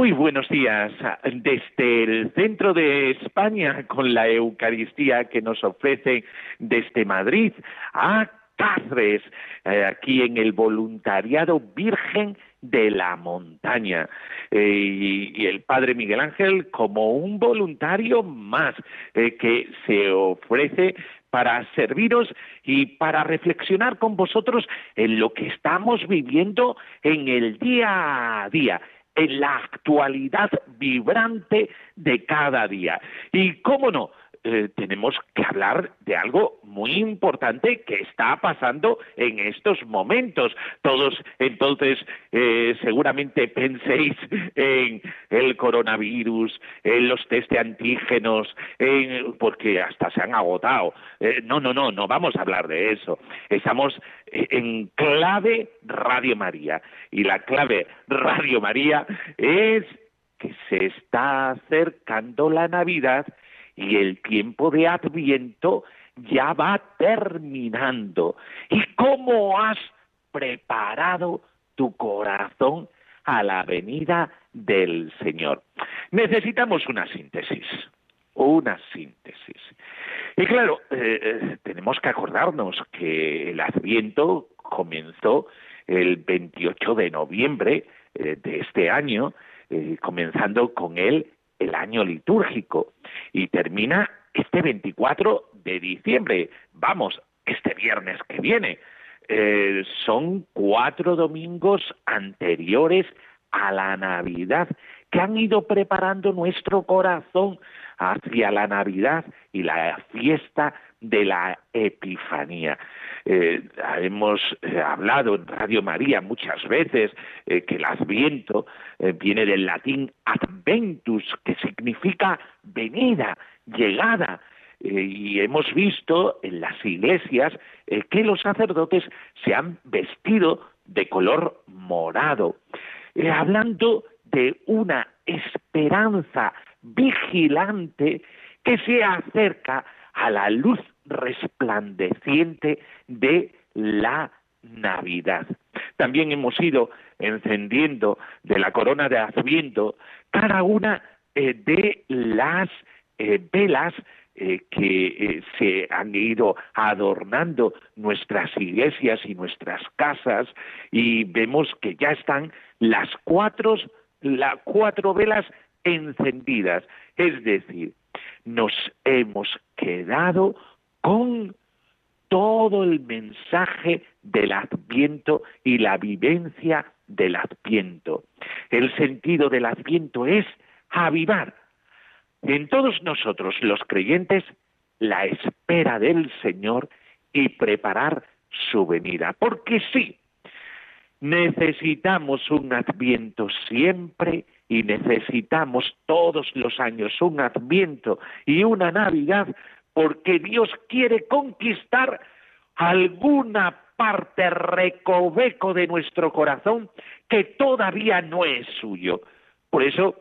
Muy buenos días desde el centro de España con la Eucaristía que nos ofrece desde Madrid a Cáceres, eh, aquí en el voluntariado Virgen de la Montaña. Eh, y, el Padre Miguel Ángel como un voluntario más eh, que se ofrece para serviros y para reflexionar con vosotros en lo que estamos viviendo en el día a día en la actualidad vibrante de cada día. Y cómo no, eh, tenemos que hablar de algo muy importante que está pasando en estos momentos. Todos entonces eh, seguramente penséis en el coronavirus, en los test de antígenos, porque hasta se han agotado. Eh, no, no, no, no vamos a hablar de eso. Estamos en clave Radio María. Y la clave Radio María es que se está acercando la Navidad y el tiempo de Adviento ya va terminando. ¿Y cómo has preparado tu corazón a la venida del Señor? Necesitamos una síntesis, una síntesis. Y claro, eh, eh, tenemos que acordarnos que el Adviento comenzó el 28 de noviembre eh, de este año, comenzando con él el año litúrgico y termina este 24 de diciembre. Vamos, este viernes que viene. Eh, son cuatro domingos anteriores a la Navidad que han ido preparando nuestro corazón hacia la Navidad y la fiesta de la Epifanía. Eh, hemos eh, hablado en Radio María muchas veces eh, que el Adviento viene del latín adventus, que significa venida, llegada. y hemos visto en las iglesias que los sacerdotes se han vestido de color morado, hablando de una esperanza vigilante que se acerca a la luz resplandeciente de la Navidad. También hemos ido encendiendo de la corona de Adviento cada una eh, de las eh, velas eh, que se han ido adornando nuestras iglesias y nuestras casas y vemos que ya están las cuatro, las cuatro velas encendidas. Es decir, nos hemos quedado con todo el mensaje del adviento y la vivencia del adviento. El sentido del adviento es avivar en todos nosotros los creyentes la espera del Señor y preparar su venida. Porque sí, necesitamos un adviento siempre y necesitamos todos los años un adviento y una Navidad porque Dios quiere conquistar alguna parte recoveco de nuestro corazón que todavía no es suyo. Por eso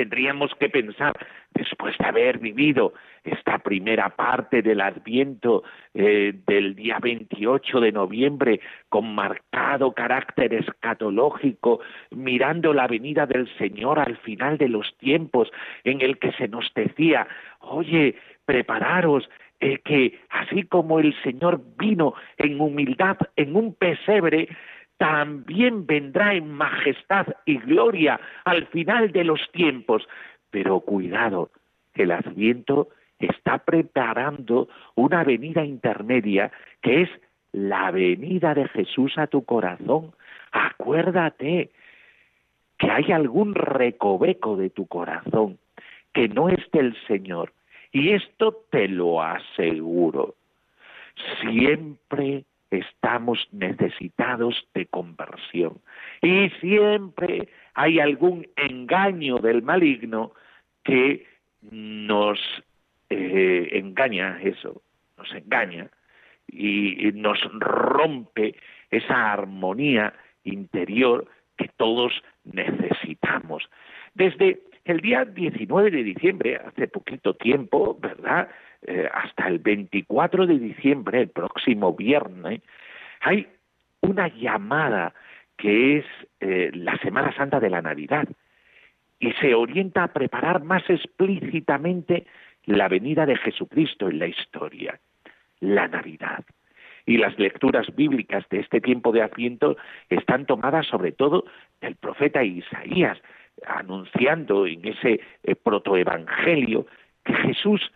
tendríamos que pensar, después de haber vivido esta primera parte del Adviento eh, del día 28 de noviembre, con marcado carácter escatológico, mirando la venida del Señor al final de los tiempos, en el que se nos decía, oye, prepararos, eh, que así como el Señor vino en humildad en un pesebre, también vendrá en majestad y gloria al final de los tiempos. Pero cuidado, el Adviento está preparando una venida intermedia que es la venida de Jesús a tu corazón. Acuérdate que hay algún recoveco de tu corazón que no es del Señor Y esto te lo aseguro. Siempre estamos necesitados de conversión. Y siempre hay algún engaño del maligno que nos eh, engaña eso, nos engaña y nos rompe esa armonía interior que todos necesitamos. Desde el día 19 de diciembre, hace poquito tiempo, ¿verdad? Eh, hasta el 24 de diciembre, el próximo viernes, hay una llamada que es eh, la Semana Santa de la Navidad y se orienta a preparar más explícitamente la venida de Jesucristo en la historia, la Navidad. Y las lecturas bíblicas de este tiempo de Adviento están tomadas sobre todo del profeta Isaías, anunciando en ese eh, protoevangelio que Jesús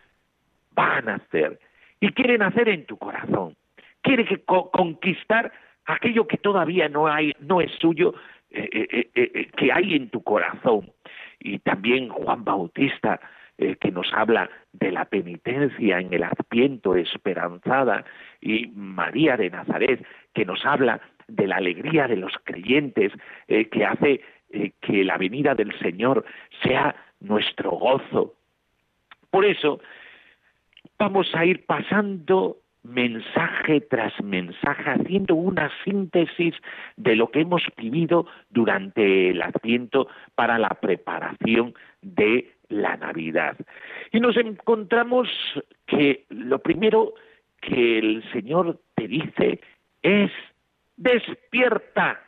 va a nacer y quiere nacer en tu corazón. Quiere que conquistar aquello que todavía no hay, no es suyo, eh, eh, que hay en tu corazón. Y también Juan Bautista eh, que nos habla de la penitencia en el adviento esperanzada, y María de Nazaret, que nos habla de la alegría de los creyentes, eh, que hace eh, que la venida del Señor sea nuestro gozo. Por eso, vamos a ir pasando mensaje tras mensaje, haciendo una síntesis de lo que hemos vivido durante el Adviento para la preparación de la Navidad. Y nos encontramos que lo primero que el Señor te dice es despierta,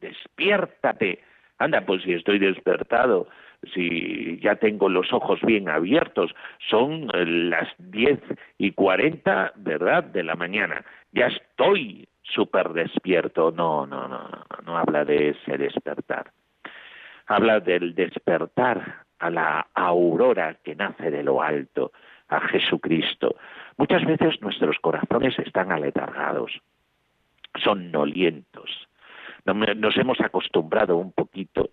despiértate. Anda, pues si estoy despertado, si ya tengo los ojos bien abiertos, son las diez y cuarenta, ¿verdad?, de la mañana. Ya estoy súper despierto. No, no, no, no, no habla de ese despertar. Habla del despertar a la aurora que nace de lo alto, a Jesucristo. Muchas veces nuestros corazones están aletargados, son nolientos. Nos hemos acostumbrado un poquito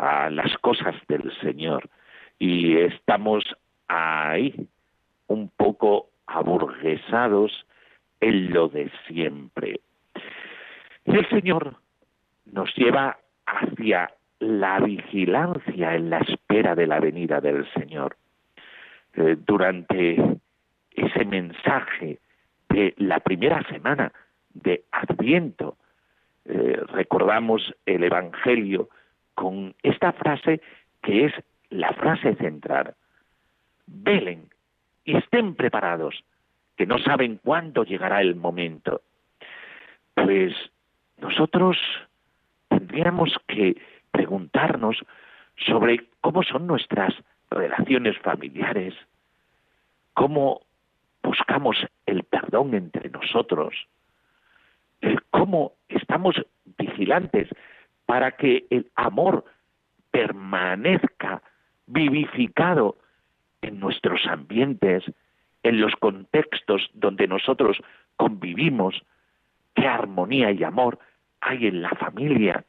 a las cosas del Señor y estamos ahí un poco aburguesados en lo de siempre. El Señor nos lleva hacia la vigilancia en la espera de la venida del Señor. Eh, durante ese mensaje de la primera semana de Adviento, eh, recordamos el Evangelio con esta frase que es la frase central. Velen y estén preparados, que no saben cuándo llegará el momento. Pues nosotros tendríamos que preguntarnos sobre cómo son nuestras relaciones familiares, cómo buscamos el perdón entre nosotros, cómo estamos vigilantes para que el amor permanezca vivificado en nuestros ambientes, en los contextos donde nosotros convivimos, qué armonía y amor hay en la familia,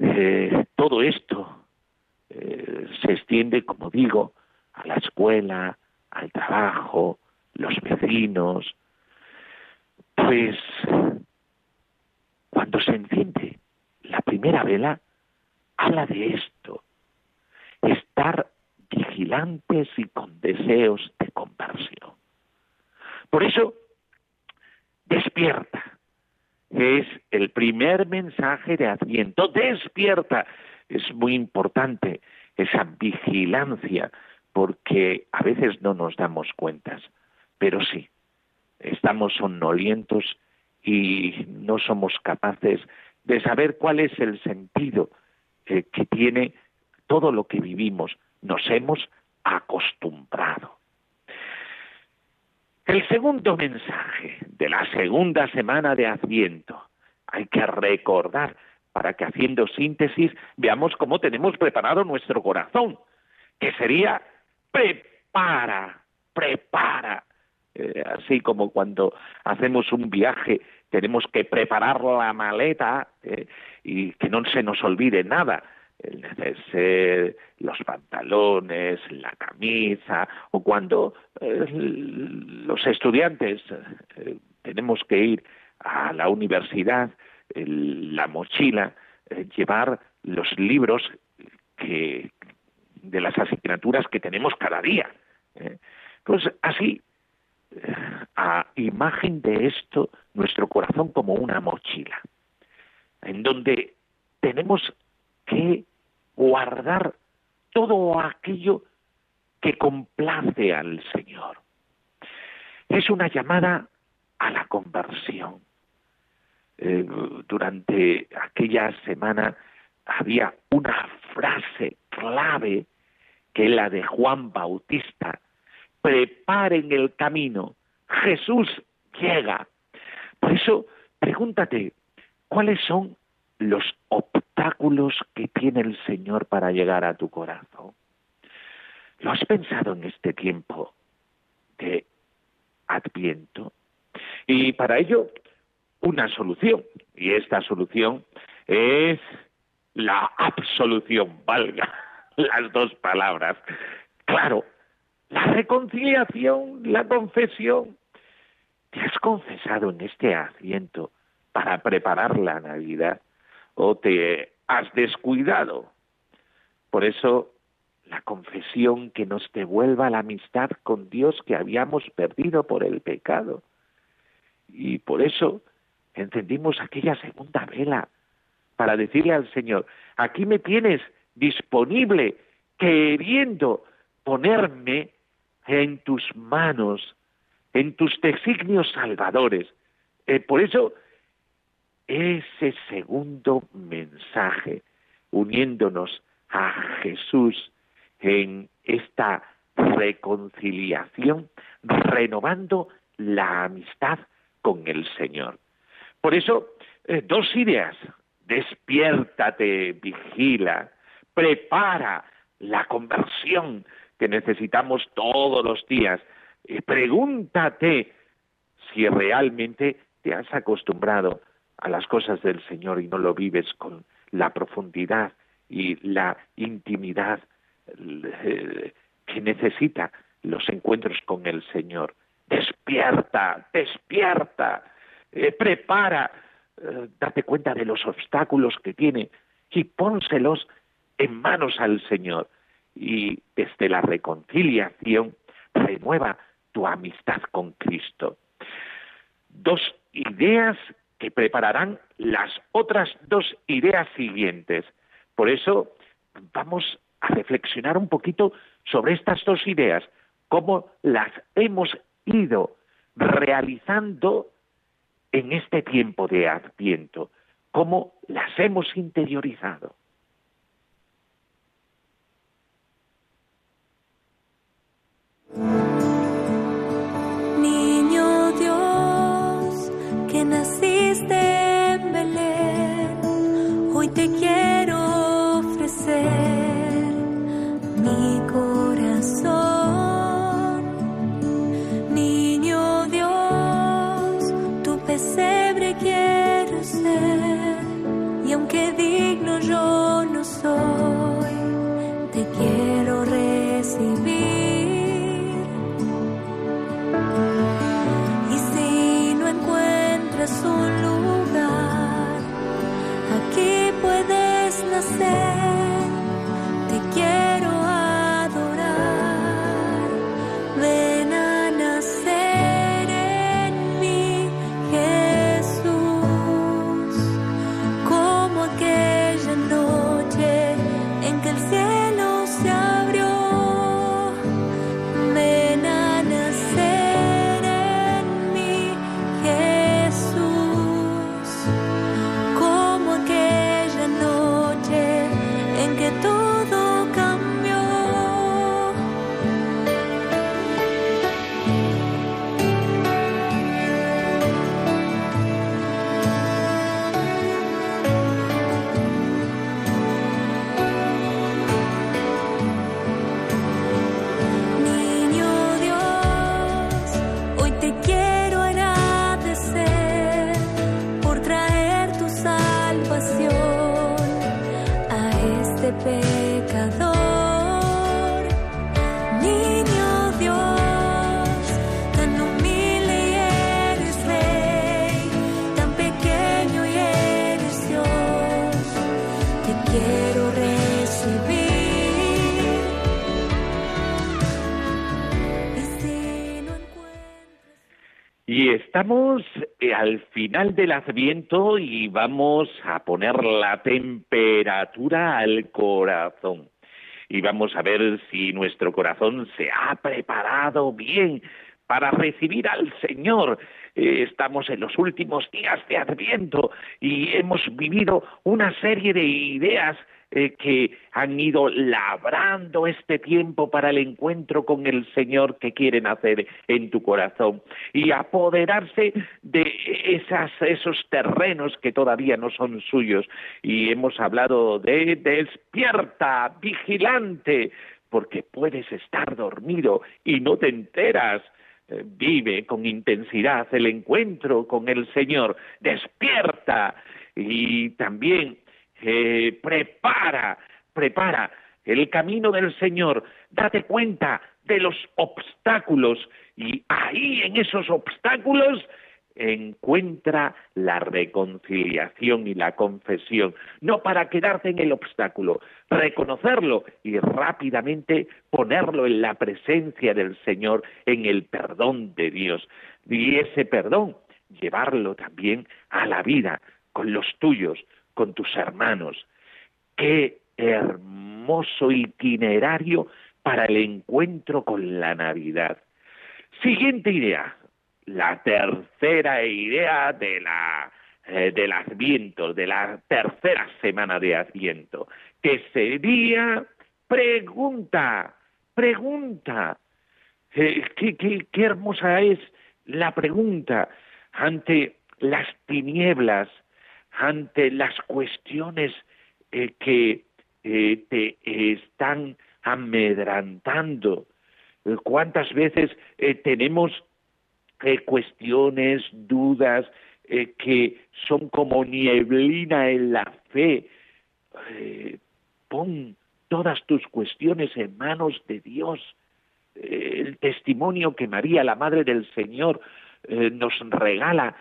eh, todo esto eh, se extiende, como digo, a la escuela, al trabajo, los vecinos. Pues cuando se enciende la primera vela, habla de esto, estar vigilantes y con deseos de conversión. Por eso, despierta, es el primer mensaje de Adviento. Despierta. Es muy importante esa vigilancia porque a veces no nos damos cuentas, pero sí, estamos somnolientos y no somos capaces de saber cuál es el sentido que tiene todo lo que vivimos. Nos hemos acostumbrado. El segundo mensaje de la segunda semana de Adviento hay que recordar para que haciendo síntesis veamos cómo tenemos preparado nuestro corazón, que sería prepara, prepara. Eh, así como cuando hacemos un viaje tenemos que preparar la maleta eh, y que no se nos olvide nada. el neceser, los pantalones, la camisa, o cuando eh, los estudiantes eh, tenemos que ir a la universidad, la mochila, llevar los libros que de las asignaturas que tenemos cada día. Pues así, a imagen de esto, nuestro corazón como una mochila, en donde tenemos que guardar todo aquello que complace al Señor. Es una llamada a la conversión. Eh, durante aquella semana había una frase clave que es la de Juan Bautista. Preparen el camino. Jesús llega. Por eso, pregúntate, ¿cuáles son los obstáculos que tiene el Señor para llegar a tu corazón. ¿Lo has pensado en este tiempo de Adviento? Y para ello, una solución. Y esta solución es la absolución, valga las dos palabras. Claro, la reconciliación, la confesión. ¿Te has confesado en este asiento para preparar la Navidad? o te has descuidado. Por eso, la confesión que nos devuelva la amistad con Dios que habíamos perdido por el pecado. Y por eso encendimos aquella segunda vela para decirle al Señor, aquí me tienes disponible, queriendo ponerme en tus manos, en tus designios salvadores. Eh, por eso ese segundo mensaje, uniéndonos a Jesús en esta reconciliación, renovando la amistad con el Señor. Por eso, eh, dos ideas. Despiértate, vigila, prepara la conversión que necesitamos todos los días. pregúntate si realmente te has acostumbrado a las cosas del Señor y no lo vives con la profundidad y la intimidad eh, que necesita los encuentros con el Señor. Despierta, despierta, eh, prepara, eh, date cuenta de los obstáculos que tiene y pónselos en manos al Señor. Y desde la reconciliación renueva tu amistad con Cristo. Dos ideas que prepararán las otras dos ideas siguientes. Por eso vamos a reflexionar un poquito sobre estas dos ideas, cómo las hemos ido realizando en este tiempo de Adviento, cómo las hemos interiorizado. Estamos eh, al final del Adviento y vamos a poner la temperatura al corazón. Y vamos a ver si nuestro corazón se ha preparado bien para recibir al Señor. Eh, estamos en los últimos días de Adviento y hemos vivido una serie de ideas eh, que han ido labrando este tiempo para el encuentro con el Señor que quieren hacer en tu corazón y apoderarse de esos terrenos que todavía no son suyos. Y hemos hablado de despierta, vigilante, porque puedes estar dormido y no te enteras. Eh, Vive con intensidad el encuentro con el Señor, despierta y también eh, prepara, prepara el camino del Señor, date cuenta de los obstáculos y ahí en esos obstáculos encuentra la reconciliación y la confesión, no para quedarte en el obstáculo, reconocerlo y rápidamente ponerlo en la presencia del Señor, en el perdón de Dios. Y ese perdón, llevarlo también a la vida, con los tuyos, con tus hermanos. Qué hermoso itinerario para el encuentro con la Navidad. Siguiente idea, la tercera idea de la eh, del Adviento, de la tercera semana de Adviento, que sería pregunta, pregunta. Eh, qué, qué, qué hermosa es la pregunta ante las tinieblas, ante las cuestiones eh, que eh, te están amedrantando. Eh, ¿Cuántas veces tenemos cuestiones, dudas que son como nieblina en la fe? Pon todas tus cuestiones en manos de Dios. El testimonio que María, la Madre del Señor, nos regala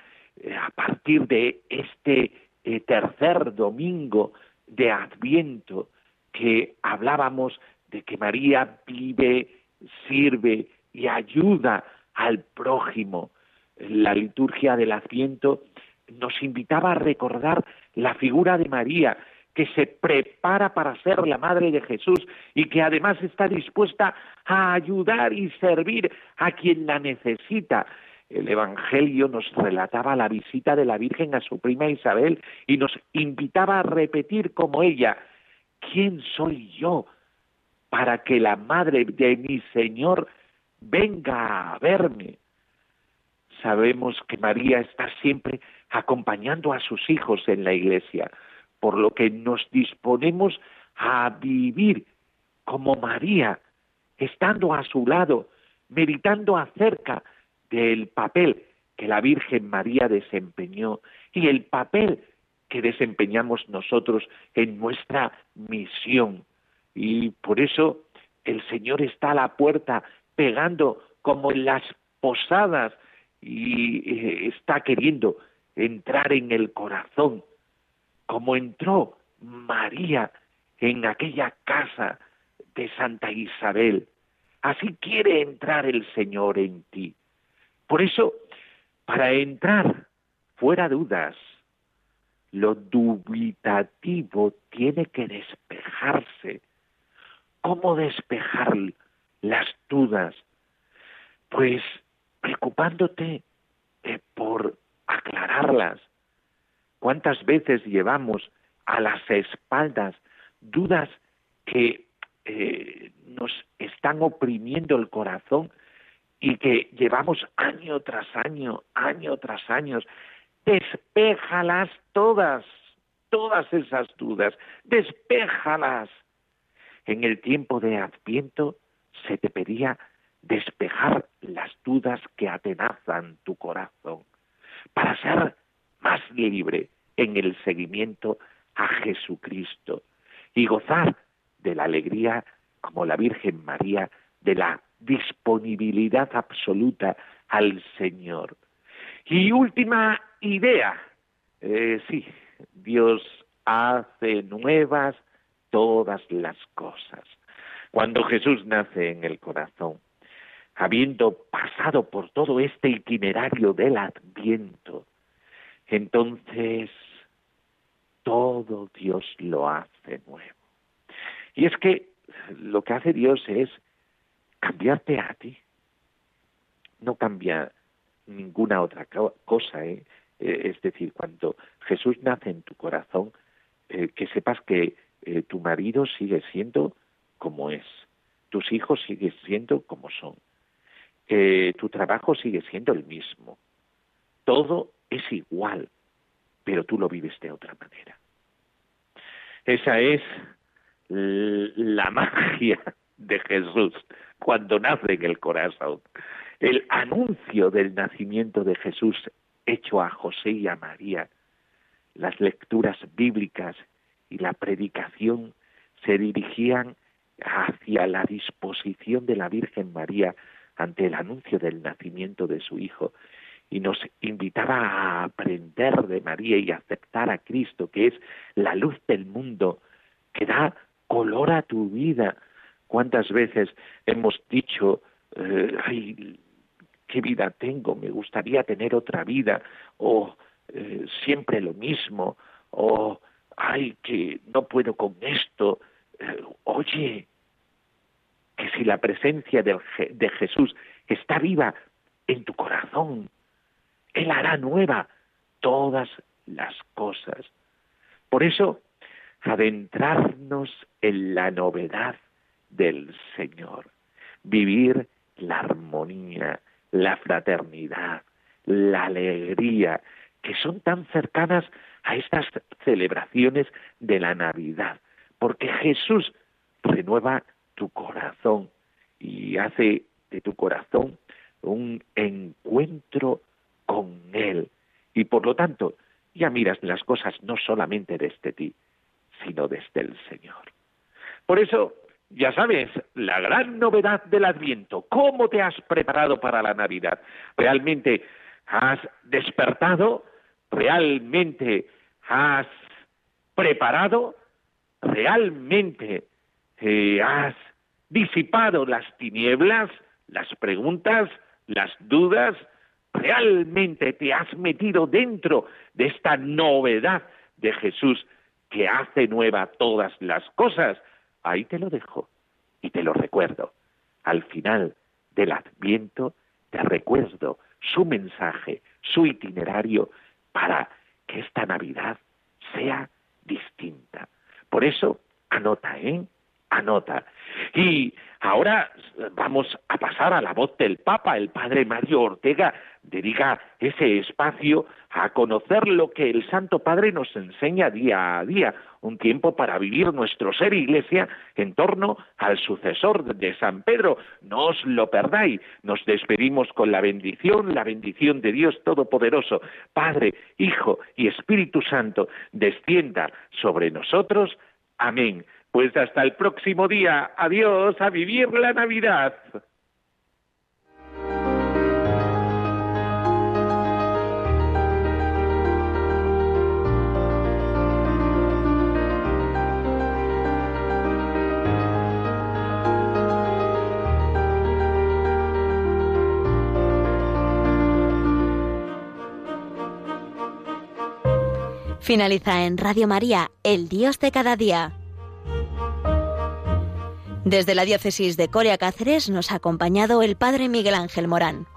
a partir de este eh, tercer domingo de Adviento que hablábamos de que María vive, sirve y ayuda al prójimo. La liturgia del Adviento nos invitaba a recordar la figura de María, que se prepara para ser la madre de Jesús y que además está dispuesta a ayudar y servir a quien la necesita. El Evangelio nos relataba la visita de la Virgen a su prima Isabel y nos invitaba a repetir como ella, ¿quién soy yo para que la madre de mi Señor venga a verme? Sabemos que María está siempre acompañando a sus hijos en la iglesia, por lo que nos disponemos a vivir como María, estando a su lado, meditando acerca del papel que la Virgen María desempeñó y el papel que desempeñamos nosotros en nuestra misión. Y por eso el Señor está a la puerta pegando como en las posadas y eh, está queriendo entrar en el corazón, como entró María en aquella casa de Santa Isabel. Así quiere entrar el Señor en ti. Por eso, para entrar, fuera dudas, lo dubitativo tiene que despejarse. ¿Cómo despejar las dudas? Pues preocupándote eh, por aclararlas. ¿Cuántas veces llevamos a las espaldas dudas que eh, nos están oprimiendo el corazón y que llevamos año tras año, año tras año? Despéjalas todas, todas esas dudas, despéjalas. En el tiempo de Adviento se te pedía despejar las dudas que atenazan tu corazón para ser más libre en el seguimiento a Jesucristo. y gozar de la alegría como la Virgen María, de la disponibilidad absoluta al Señor. Y última idea, eh, sí, Dios hace nuevas todas las cosas. Cuando Jesús nace en el corazón, habiendo pasado por todo este itinerario del adviento, entonces todo Dios lo hace nuevo. Y es que lo que hace Dios es cambiarte a ti. No cambia ninguna otra cosa, ¿eh? Eh, es decir, cuando Jesús nace en tu corazón, eh, que sepas que tu marido sigue siendo como es, tus hijos siguen siendo como son, tu trabajo sigue siendo el mismo, todo es igual, pero tú lo vives de otra manera. Esa es la magia de Jesús cuando nace en el corazón. El anuncio del nacimiento de Jesús hecho a José y a María, las lecturas bíblicas y la predicación se dirigían hacia la disposición de la Virgen María ante el anuncio del nacimiento de su Hijo y nos invitaba a aprender de María y aceptar a Cristo, que es la luz del mundo, que da color a tu vida. ¿Cuántas veces hemos dicho, eh, ay, qué vida tengo, me gustaría tener otra vida, o eh, siempre lo mismo, o ay, que no puedo con esto. Eh, oye, que si la presencia de, de Jesús está viva en tu corazón, Él hará nueva todas las cosas. Por eso, adentrarnos en la novedad del Señor, vivir la armonía, la fraternidad, la alegría, que son tan cercanas a estas celebraciones de la Navidad, porque Jesús renueva tu corazón y hace de tu corazón un encuentro con Él. Y por lo tanto, ya miras las cosas no solamente desde ti, sino desde el Señor. Por eso, ya sabes, la gran novedad del Adviento, ¿cómo te has preparado para la Navidad? ¿Realmente has despertado? ¿Realmente has preparado? ¿Realmente eh, has disipado las tinieblas, las preguntas, las dudas? ¿Realmente te has metido dentro de esta novedad de Jesús que hace nueva todas las cosas? Ahí te lo dejo y te lo recuerdo. Al final del adviento te recuerdo su mensaje, su itinerario para que esta Navidad sea distinta. Por eso, anota, ¿eh? Anota. Y ahora vamos a pasar a la voz del Papa, el Padre Mario Ortega, dedica ese espacio a conocer lo que el Santo Padre nos enseña día a día, un tiempo para vivir nuestro ser iglesia en torno al sucesor de San Pedro. No os lo perdáis. Nos despedimos con la bendición, la bendición de Dios Todopoderoso, Padre, Hijo y Espíritu Santo, descienda sobre nosotros. Amén. Pues hasta el próximo día. Adiós, a vivir la Navidad. Finaliza en Radio María, El Dios de cada día. Desde la diócesis de Coria Cáceres nos ha acompañado el Padre Miguel Ángel Morán.